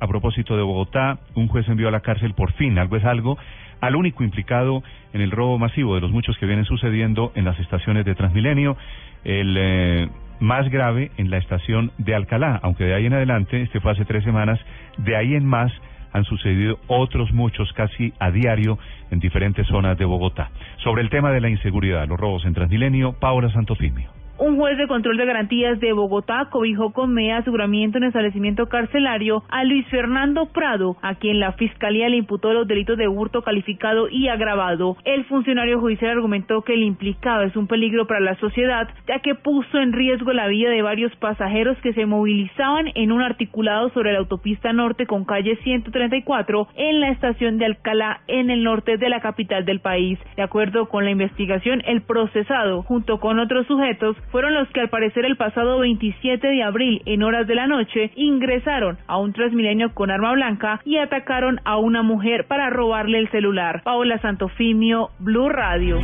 a propósito de Bogotá, un juez envió a la cárcel por fin, algo es algo, al único implicado en el robo masivo de los muchos que vienen sucediendo en las estaciones de Transmilenio, el eh, más grave en la estación de Alcalá, aunque de ahí en adelante, este fue hace tres semanas, de ahí en más han sucedido otros muchos casi a diario en diferentes zonas de Bogotá. Sobre el tema de la inseguridad, los robos en Transmilenio, Paola Santofimio. Un juez de control de garantías de Bogotá cobijó con media aseguramiento en establecimiento carcelario a Luis Fernando Prado, a quien la fiscalía le imputó los delitos de hurto calificado y agravado. El funcionario judicial argumentó que el implicado es un peligro para la sociedad, ya que puso en riesgo la vida de varios pasajeros que se movilizaban en un articulado sobre la autopista norte con calle 134 en la estación de Alcalá, en el norte de la capital del país. De acuerdo con la investigación, el procesado, junto con otros sujetos, fueron los que al parecer el pasado 27 de abril en horas de la noche ingresaron a un Transmilenio con arma blanca y atacaron a una mujer para robarle el celular. Paola Santofimio, Blue Radio.